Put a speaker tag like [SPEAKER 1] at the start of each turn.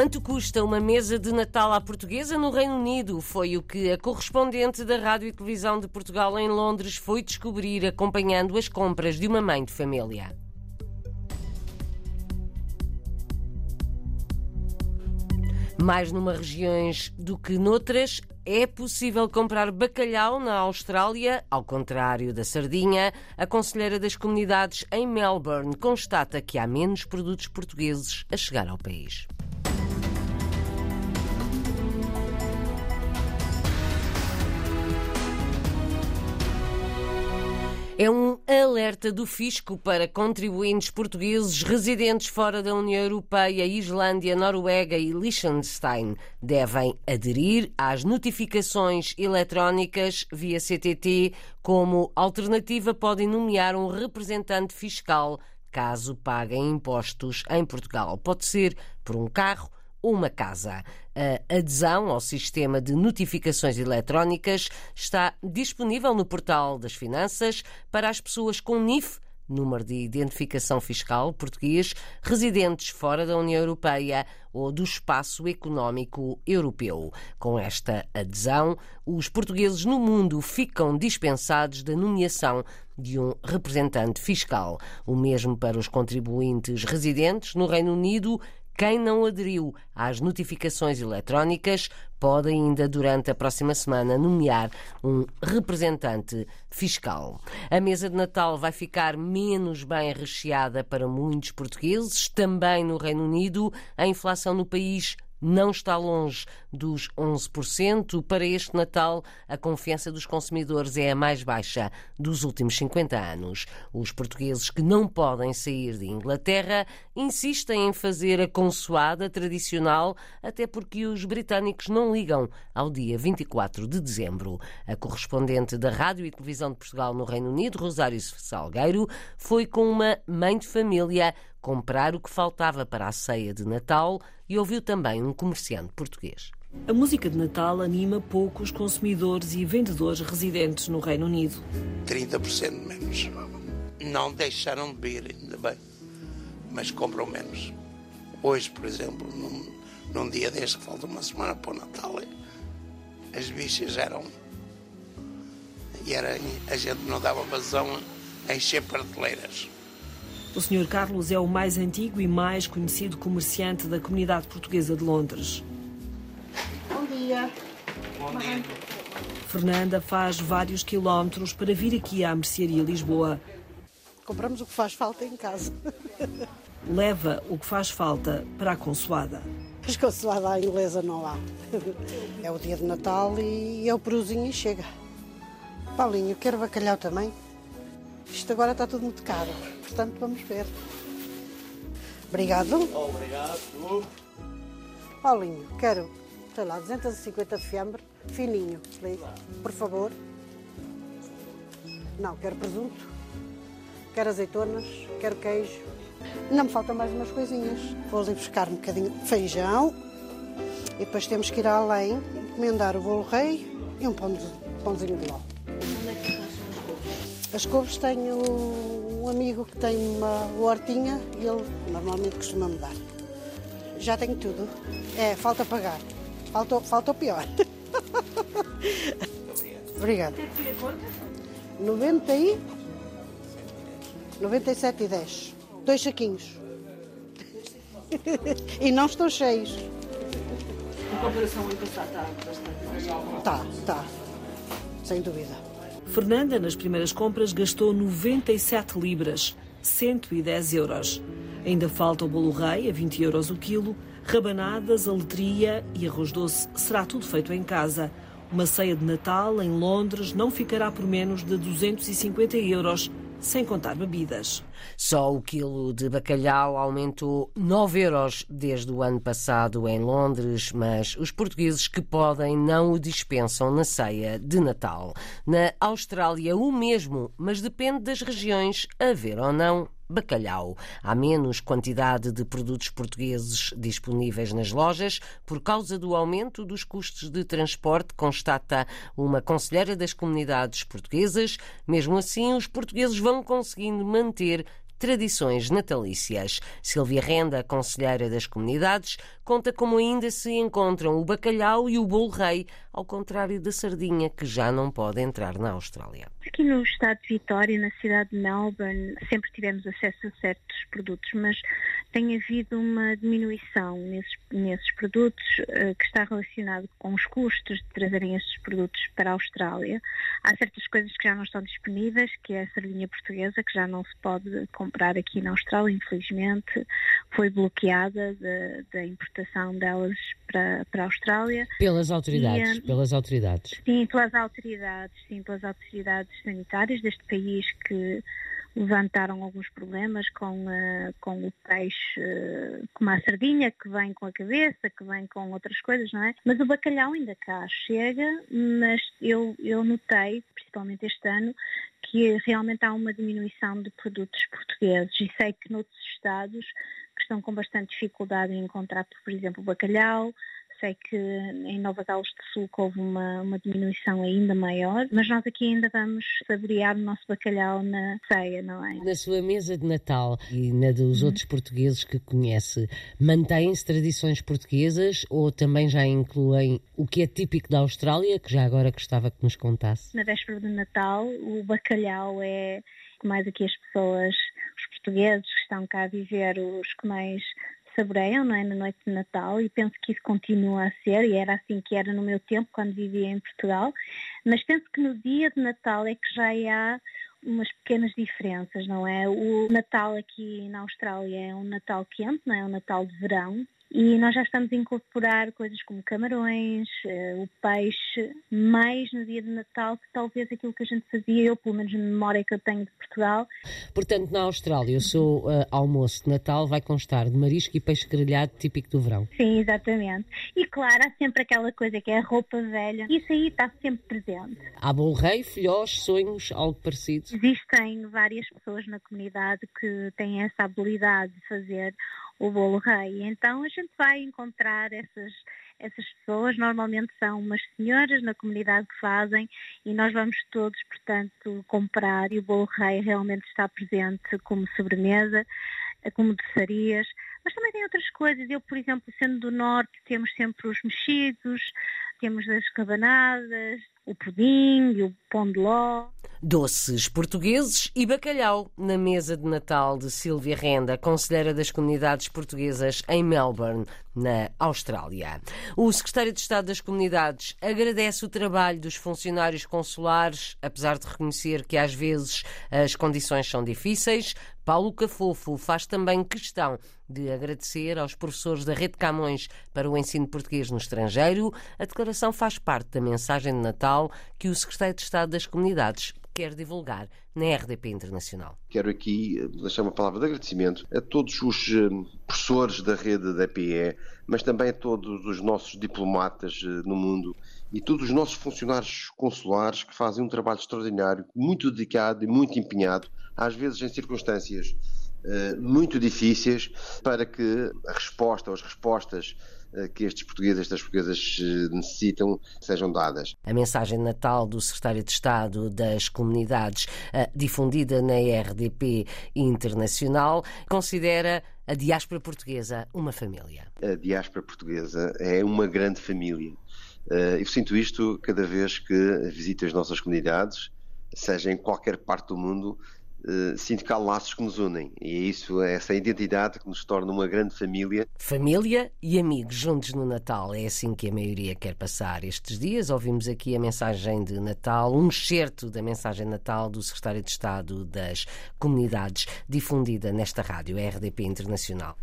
[SPEAKER 1] Quanto custa uma mesa de Natal à portuguesa no Reino Unido? Foi o que a correspondente da Rádio e Televisão de Portugal em Londres foi descobrir acompanhando as compras de uma mãe de família. Mais numa regiões do que noutras, é possível comprar bacalhau na Austrália, ao contrário da sardinha. A Conselheira das Comunidades em Melbourne constata que há menos produtos portugueses a chegar ao país. É um alerta do fisco para contribuintes portugueses residentes fora da União Europeia, Islândia, Noruega e Liechtenstein. Devem aderir às notificações eletrónicas via CTT. Como alternativa, podem nomear um representante fiscal caso paguem impostos em Portugal. Pode ser por um carro uma casa. A adesão ao sistema de notificações eletrónicas está disponível no portal das Finanças para as pessoas com NIF número de identificação fiscal português, residentes fora da União Europeia ou do espaço económico europeu. Com esta adesão, os portugueses no mundo ficam dispensados da nomeação de um representante fiscal. O mesmo para os contribuintes residentes no Reino Unido quem não aderiu às notificações eletrónicas pode ainda, durante a próxima semana, nomear um representante fiscal. A mesa de Natal vai ficar menos bem recheada para muitos portugueses. Também no Reino Unido, a inflação no país não está longe dos 11%. Para este Natal, a confiança dos consumidores é a mais baixa dos últimos 50 anos. Os portugueses que não podem sair de Inglaterra insistem em fazer a consoada tradicional, até porque os britânicos não ligam ao dia 24 de dezembro. A correspondente da Rádio e Televisão de Portugal no Reino Unido, Rosário Salgueiro, foi com uma mãe de família comprar o que faltava para a ceia de Natal e ouviu também um comerciante português.
[SPEAKER 2] A música de Natal anima poucos consumidores e vendedores residentes no Reino Unido.
[SPEAKER 3] 30% menos. Não deixaram de beber, ainda bem, mas compram menos. Hoje, por exemplo, num, num dia deste falta uma semana para o Natal, as bichas eram. E era, a gente não dava vazão a encher prateleiras.
[SPEAKER 2] O Sr. Carlos é o mais antigo e mais conhecido comerciante da comunidade portuguesa de Londres.
[SPEAKER 4] Bom dia.
[SPEAKER 3] Bom dia.
[SPEAKER 2] Fernanda faz vários quilómetros para vir aqui à Mercearia Lisboa.
[SPEAKER 4] Compramos o que faz falta em casa.
[SPEAKER 2] Leva o que faz falta para a consoada.
[SPEAKER 4] Mas consoada à inglesa não há. É o dia de Natal e é o peruzinho e chega. Paulinho, quero bacalhau também? Isto agora está tudo muito caro, portanto vamos ver. Obrigado.
[SPEAKER 3] Obrigado.
[SPEAKER 4] Paulinho, quero, sei lá, 250 de fiambre, fininho, por favor. Não, quero presunto, quero azeitonas, quero queijo. Não me faltam mais umas coisinhas. Vou ali buscar um bocadinho de feijão e depois temos que ir além, encomendar o bolo rei e um pãozinho de ló. As couves tenho um amigo que tem uma hortinha e ele normalmente costuma me dar. Já tenho tudo. É, falta pagar. Falta, falta o pior. Obrigada. 90 e... 97 e 10. Dois saquinhos. e não estão cheios.
[SPEAKER 2] Em comparação ao passado, está bastante
[SPEAKER 4] Está, está. Sem dúvida.
[SPEAKER 2] Fernanda, nas primeiras compras, gastou 97 libras, 110 euros. Ainda falta o bolo rei, a 20 euros o quilo, rabanadas, aletria e arroz doce. Será tudo feito em casa. Uma ceia de Natal em Londres não ficará por menos de 250 euros, sem contar bebidas.
[SPEAKER 1] Só o quilo de bacalhau aumentou 9 euros desde o ano passado em Londres, mas os portugueses que podem não o dispensam na ceia de Natal. Na Austrália, o mesmo, mas depende das regiões, haver ou não bacalhau. Há menos quantidade de produtos portugueses disponíveis nas lojas por causa do aumento dos custos de transporte, constata uma conselheira das comunidades portuguesas. Mesmo assim, os portugueses vão conseguindo manter tradições natalícias. Silvia Renda, conselheira das comunidades, conta como ainda se encontram o bacalhau e o bolo rei, ao contrário da sardinha, que já não pode entrar na Austrália.
[SPEAKER 5] Aqui no estado de Vitória, na cidade de Melbourne, sempre tivemos acesso a certos produtos, mas tem havido uma diminuição nesses, nesses produtos uh, que está relacionado com os custos de trazerem estes produtos para a Austrália. Há certas coisas que já não estão disponíveis, que é a sardinha portuguesa, que já não se pode comprar aqui na Austrália, infelizmente, foi bloqueada da importação delas para, para a Austrália.
[SPEAKER 1] Pelas autoridades, e, eh, pelas autoridades.
[SPEAKER 5] Sim, pelas autoridades, sim, pelas autoridades sanitárias deste país que levantaram alguns problemas com, uh, com o peixe, uh, como a sardinha, que vem com a cabeça, que vem com outras coisas, não é? Mas o bacalhau ainda cá chega, mas eu, eu notei, principalmente este ano, que realmente há uma diminuição de produtos portugueses e sei que noutros estados que estão com bastante dificuldade em encontrar, por exemplo, bacalhau, sei que em Nova Gales do Sul houve uma, uma diminuição ainda maior, mas nós aqui ainda vamos saborear o nosso bacalhau na ceia, não é?
[SPEAKER 1] Na sua mesa de Natal e na dos uhum. outros portugueses que conhece, mantêm-se tradições portuguesas ou também já incluem o que é típico da Austrália, que já agora gostava que nos contasse?
[SPEAKER 5] Na véspera de Natal, o bacalhau é mais aqui as pessoas, os portugueses que estão cá a viver, os que mais saboreiam não é, na noite de Natal e penso que isso continua a ser e era assim que era no meu tempo quando vivia em Portugal, mas penso que no dia de Natal é que já há umas pequenas diferenças, não é? O Natal aqui na Austrália é um Natal quente, não é? é um Natal de verão, e nós já estamos a incorporar coisas como camarões, uh, o peixe, mais no dia de Natal que talvez aquilo que a gente fazia, eu pelo menos na memória que eu tenho de Portugal.
[SPEAKER 1] Portanto, na Austrália, o seu uh, almoço de Natal vai constar de marisco e peixe grelhado típico do verão.
[SPEAKER 5] Sim, exatamente. E claro, há sempre aquela coisa que é a roupa velha. Isso aí está sempre presente.
[SPEAKER 1] Há bom rei, filhós, sonhos, algo parecido?
[SPEAKER 5] Existem várias pessoas na comunidade que têm essa habilidade de fazer o bolo rei. Então a gente vai encontrar essas, essas pessoas, normalmente são umas senhoras na comunidade que fazem e nós vamos todos, portanto, comprar e o bolo rei realmente está presente como sobremesa, como doçarias, mas também tem outras coisas. Eu, por exemplo, sendo do norte, temos sempre os mexidos, temos as cabanadas, o pudim o pão de ló.
[SPEAKER 1] Doces portugueses e bacalhau na mesa de Natal de Silvia Renda, conselheira das comunidades portuguesas em Melbourne, na Austrália. O secretário de Estado das Comunidades agradece o trabalho dos funcionários consulares, apesar de reconhecer que às vezes as condições são difíceis. Paulo Cafofo faz também questão de agradecer aos professores da Rede Camões para o ensino português no estrangeiro. A declaração faz parte da mensagem de Natal que o secretário de Estado das Comunidades quer divulgar na RDP Internacional.
[SPEAKER 6] Quero aqui eh, deixar uma palavra de agradecimento a todos os eh, professores da rede da PE, mas também a todos os nossos diplomatas eh, no mundo e todos os nossos funcionários consulares que fazem um trabalho extraordinário, muito dedicado e muito empenhado, às vezes em circunstâncias muito difíceis, para que a resposta ou as respostas que estes portugueses, estas portuguesas eh, necessitam, sejam dadas.
[SPEAKER 1] A mensagem de Natal do Secretário de Estado das Comunidades, eh, difundida na RDP Internacional, considera a diáspora portuguesa uma família.
[SPEAKER 6] A diáspora portuguesa é uma grande família. Eu sinto isto cada vez que visito as nossas comunidades, seja em qualquer parte do mundo, que há laços que nos unem e é isso, é essa identidade que nos torna uma grande família.
[SPEAKER 1] Família e amigos juntos no Natal, é assim que a maioria quer passar estes dias. Ouvimos aqui a mensagem de Natal, um excerto da mensagem de Natal do Secretário de Estado das Comunidades, difundida nesta rádio RDP Internacional.